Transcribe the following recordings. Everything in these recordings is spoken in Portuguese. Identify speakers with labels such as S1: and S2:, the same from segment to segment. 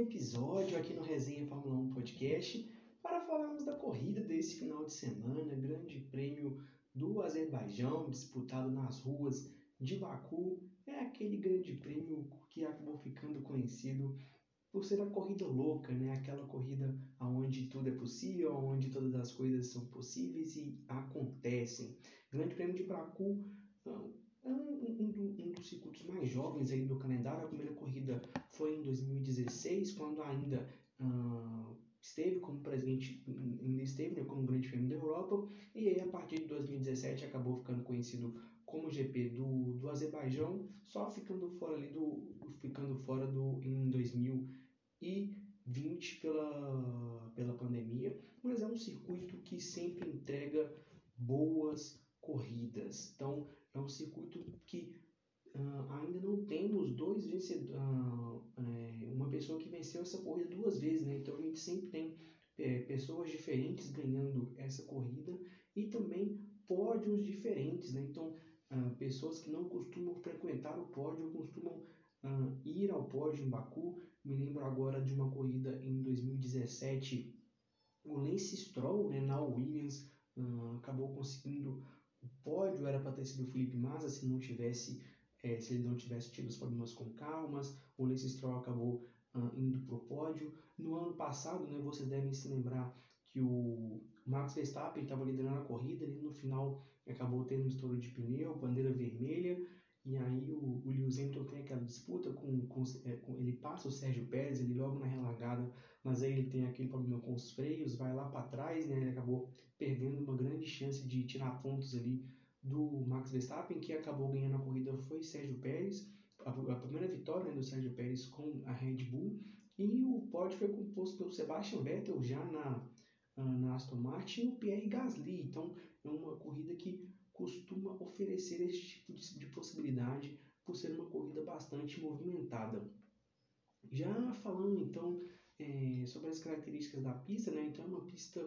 S1: Episódio aqui no Resenha Fórmula 1 Podcast para falarmos da corrida desse final de semana, Grande Prêmio do Azerbaijão, disputado nas ruas de Baku. É aquele grande prêmio que acabou ficando conhecido por ser a corrida louca, né? Aquela corrida onde tudo é possível, onde todas as coisas são possíveis e acontecem. Grande Prêmio de Baku um, um, um, dos circuitos mais jovens aí do calendário. A primeira corrida foi em 2016, quando ainda uh, esteve como presidente, ainda esteve né, como Grande Prêmio da Europa, e aí a partir de 2017 acabou ficando conhecido como GP do, do Azerbaijão, só ficando fora ali do ficando fora do em 2020 pela pela pandemia, mas é um circuito que sempre entrega boas corridas. Então é um circuito que uh, ainda não temos dois vencedores, uh, é, uma pessoa que venceu essa corrida duas vezes, né? Então a gente sempre tem é, pessoas diferentes ganhando essa corrida e também pódios diferentes, né? Então uh, pessoas que não costumam frequentar o pódio costumam ir ao pódio em Baku. Me lembro agora de uma corrida em 2017, o Lance Stroll, né, na Williams, acabou conseguindo o pódio era para ter sido o Felipe Massa se não tivesse é, se ele não tivesse tido os problemas com calmas, o Lance Stroll acabou uh, indo para o pódio. No ano passado, né, vocês devem se lembrar que o Max Verstappen estava liderando a corrida, e no final acabou tendo um estouro de pneu, bandeira vermelha, e aí o, o Lewis Hamilton tem aquela disputa com, com, é, com, ele passa o Sérgio Pérez, ele logo na relargada, mas aí ele tem aquele problema com os freios, vai lá para trás, né, ele acabou perdendo uma grande chance de tirar pontos ali do Max Verstappen, que acabou ganhando a corrida foi Sérgio Pérez, a, a primeira vitória né, do Sérgio Pérez com a Red Bull, e o pódio foi composto pelo Sebastian Vettel já na, na Aston Martin e o Pierre Gasly, então é uma corrida que costuma oferecer esse tipo de, de possibilidade por ser uma corrida bastante movimentada. Já falando então é, sobre as características da pista, né, então é uma pista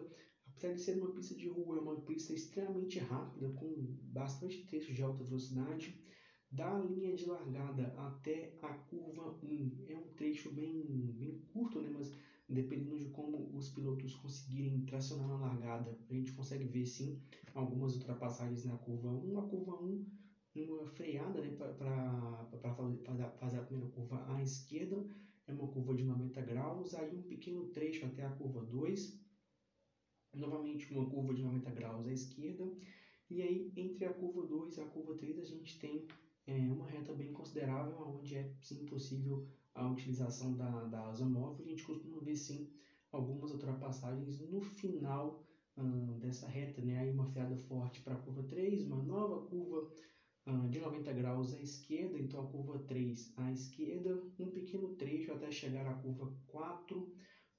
S1: Apesar de ser uma pista de rua, é uma pista extremamente rápida, com bastante trecho de alta velocidade. Da linha de largada até a curva 1 é um trecho bem, bem curto, né? mas dependendo de como os pilotos conseguirem tracionar na largada, a gente consegue ver sim algumas ultrapassagens na curva 1. A curva 1, uma freada né? para fazer, a primeira curva à esquerda, é uma curva de 90 graus, aí um pequeno trecho até a curva 2 novamente uma curva de 90 graus à esquerda, e aí entre a curva 2 e a curva 3 a gente tem é, uma reta bem considerável, onde é sim possível a utilização da, da asa móvel, a gente costuma ver sim algumas ultrapassagens no final dessa reta, né? aí uma freada forte para a curva 3, uma nova curva de 90 graus à esquerda, então a curva 3 à esquerda, um pequeno trecho até chegar à curva 4,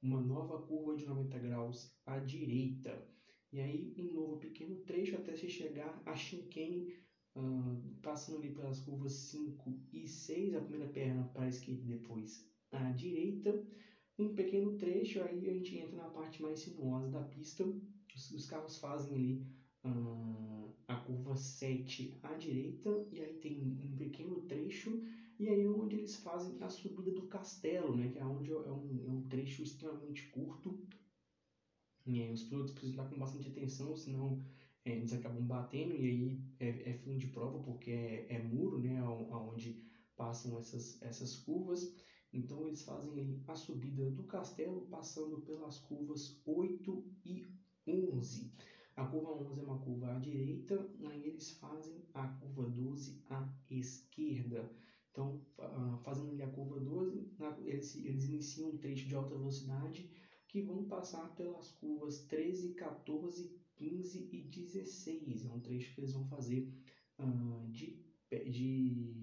S1: uma nova curva de 90 graus à direita. E aí, em novo pequeno trecho até se chegar a chicane, uh, passando ali pelas curvas 5 e 6, a primeira perna para a esquerda e depois à direita. Um pequeno trecho, aí a gente entra na parte mais sinuosa da pista. Os, os carros fazem ali uh, a curva 7 à direita, e aí tem um pequeno trecho e aí é onde eles fazem a subida do castelo, né? Que é onde é um, é um trecho extremamente curto. E aí os pilotos precisam estar com bastante atenção, senão é, eles acabam batendo e aí é, é fim de prova porque é, é muro, né? Onde passam essas, essas curvas. Então eles fazem a subida do castelo passando pelas curvas 8 e 11. A curva 11 é uma curva à direita, aí eles fazem a curva 12 à esquerda. Então, fazendo ali a curva 12, eles, eles iniciam um trecho de alta velocidade que vão passar pelas curvas 13, 14, 15 e 16. É um trecho que eles vão fazer uh, de, de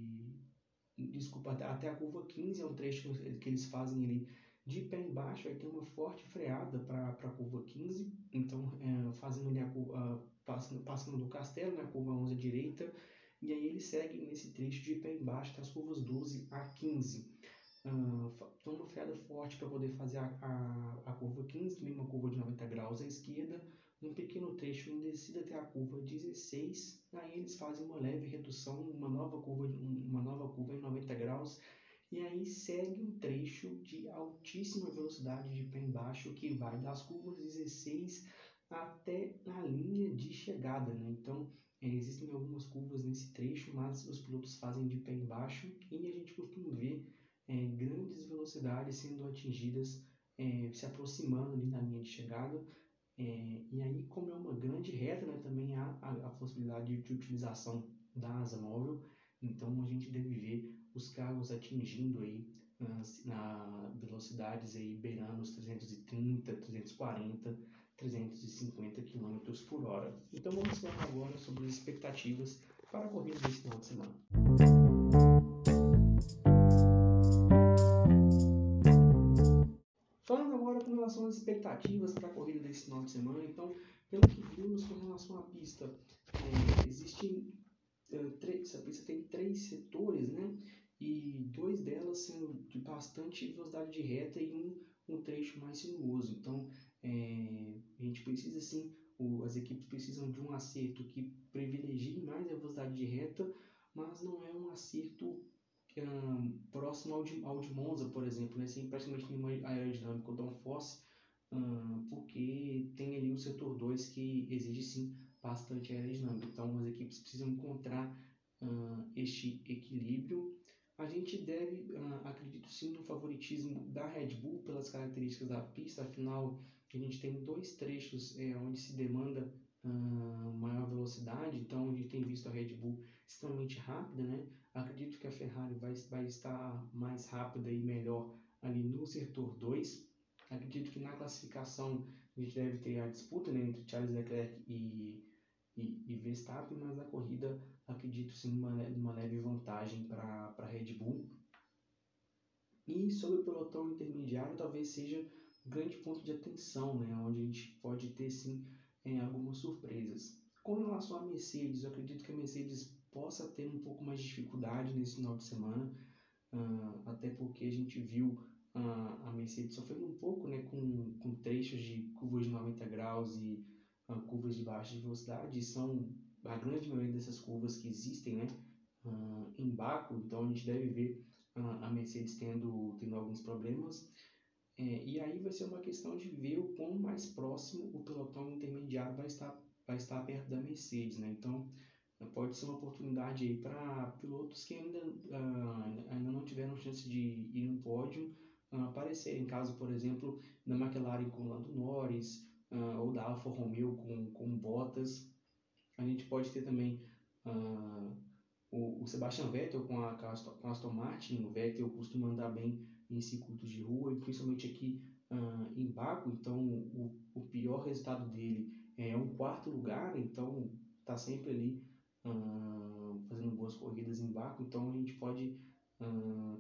S1: desculpa, até a curva 15 é um trecho que eles fazem ali de pé embaixo, vai ter uma forte freada para a curva 15, então é, fazendo ali a curva, passando, passando do castelo, né, a curva 11 à direita, e aí eles seguem nesse trecho de pé embaixo das curvas 12 a 15. Uh, então uma freada forte para poder fazer a, a, a curva 15, também uma curva de 90 graus à esquerda, um pequeno trecho em descida até a curva 16, aí eles fazem uma leve redução, uma nova curva, uma nova curva em 90 graus, e aí segue um trecho de altíssima velocidade de pé embaixo que vai das curvas 16 até a linha de chegada, né? Então, é, existem algumas curvas nesse trecho, mas os pilotos fazem de pé embaixo e a gente costuma ver é, grandes velocidades sendo atingidas, é, se aproximando ali da linha de chegada. É, e aí, como é uma grande reta, né, também há a, a possibilidade de utilização da asa móvel. Então, a gente deve ver os carros atingindo aí na velocidades aí beirando os 330, 340, 350 km por hora. Então vamos falar agora sobre as expectativas para a corrida desse final de semana. Falando agora com relação às expectativas para a corrida desse final de semana, então, pelo que vimos com relação à pista, é, existem é, essa pista tem três setores, né? E dois delas sendo de bastante velocidade de reta e um, um trecho mais sinuoso. Então, é, a gente precisa sim, o, as equipes precisam de um acerto que privilegie mais a velocidade de reta, mas não é um acerto um, próximo ao de, ao de Monza, por exemplo, né? sem praticamente nenhuma aerodinâmica ou downforce, um, porque tem ali o setor 2 que exige sim bastante aerodinâmica. Então as equipes precisam encontrar uh, este equilíbrio. A gente deve, uh, acredito sim, no favoritismo da Red Bull pelas características da pista, afinal a gente tem dois trechos é, onde se demanda uh, maior velocidade, então a gente tem visto a Red Bull extremamente rápida, né? Acredito que a Ferrari vai, vai estar mais rápida e melhor ali no setor 2. Acredito que na classificação a gente deve ter a disputa né, entre Charles Leclerc e e, e Verstappen, mas na corrida acredito sim uma, uma leve vantagem para a Red Bull. E sobre o pelotão intermediário, talvez seja grande ponto de atenção, né, onde a gente pode ter sim é, algumas surpresas. Com relação à Mercedes, eu acredito que a Mercedes possa ter um pouco mais de dificuldade nesse final de semana, uh, até porque a gente viu uh, a Mercedes sofrendo um pouco né, com, com trechos de curvas de 90 graus e uh, curvas de baixa velocidade, são a grande maioria dessas curvas que existem né, em Baco, então a gente deve ver a Mercedes tendo, tendo alguns problemas. É, e aí vai ser uma questão de ver o quão mais próximo o pelotão intermediário vai estar, vai estar perto da Mercedes. Né? Então pode ser uma oportunidade aí para pilotos que ainda, uh, ainda não tiveram chance de ir no pódio uh, aparecerem. Caso, por exemplo, da McLaren com Lando Norris, uh, ou da Alfa Romeo com, com Bottas. A gente pode ter também o, o, Sebastian Vettel com a, com a Aston Martin. O Vettel costuma andar bem em circuitos de rua e principalmente aqui uh, em Baku. Então, o, o pior resultado dele é um quarto lugar. Então, está sempre ali fazendo boas corridas em Baku. Então, a gente pode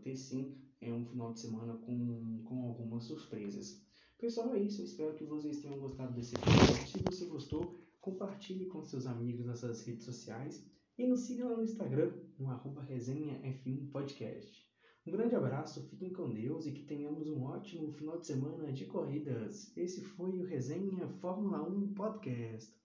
S1: ter sim é um final de semana com, com algumas surpresas. Pessoal, é isso. Eu espero que vocês tenham gostado desse episódio. Se você gostou, compartilhe com seus amigos nas suas redes sociais e nos siga lá no Instagram, no arroba resenhaf1 podcast. Um grande abraço, fiquem com Deus e que tenhamos um ótimo final de semana de corridas. Esse foi o Resenha Fórmula 1 Podcast.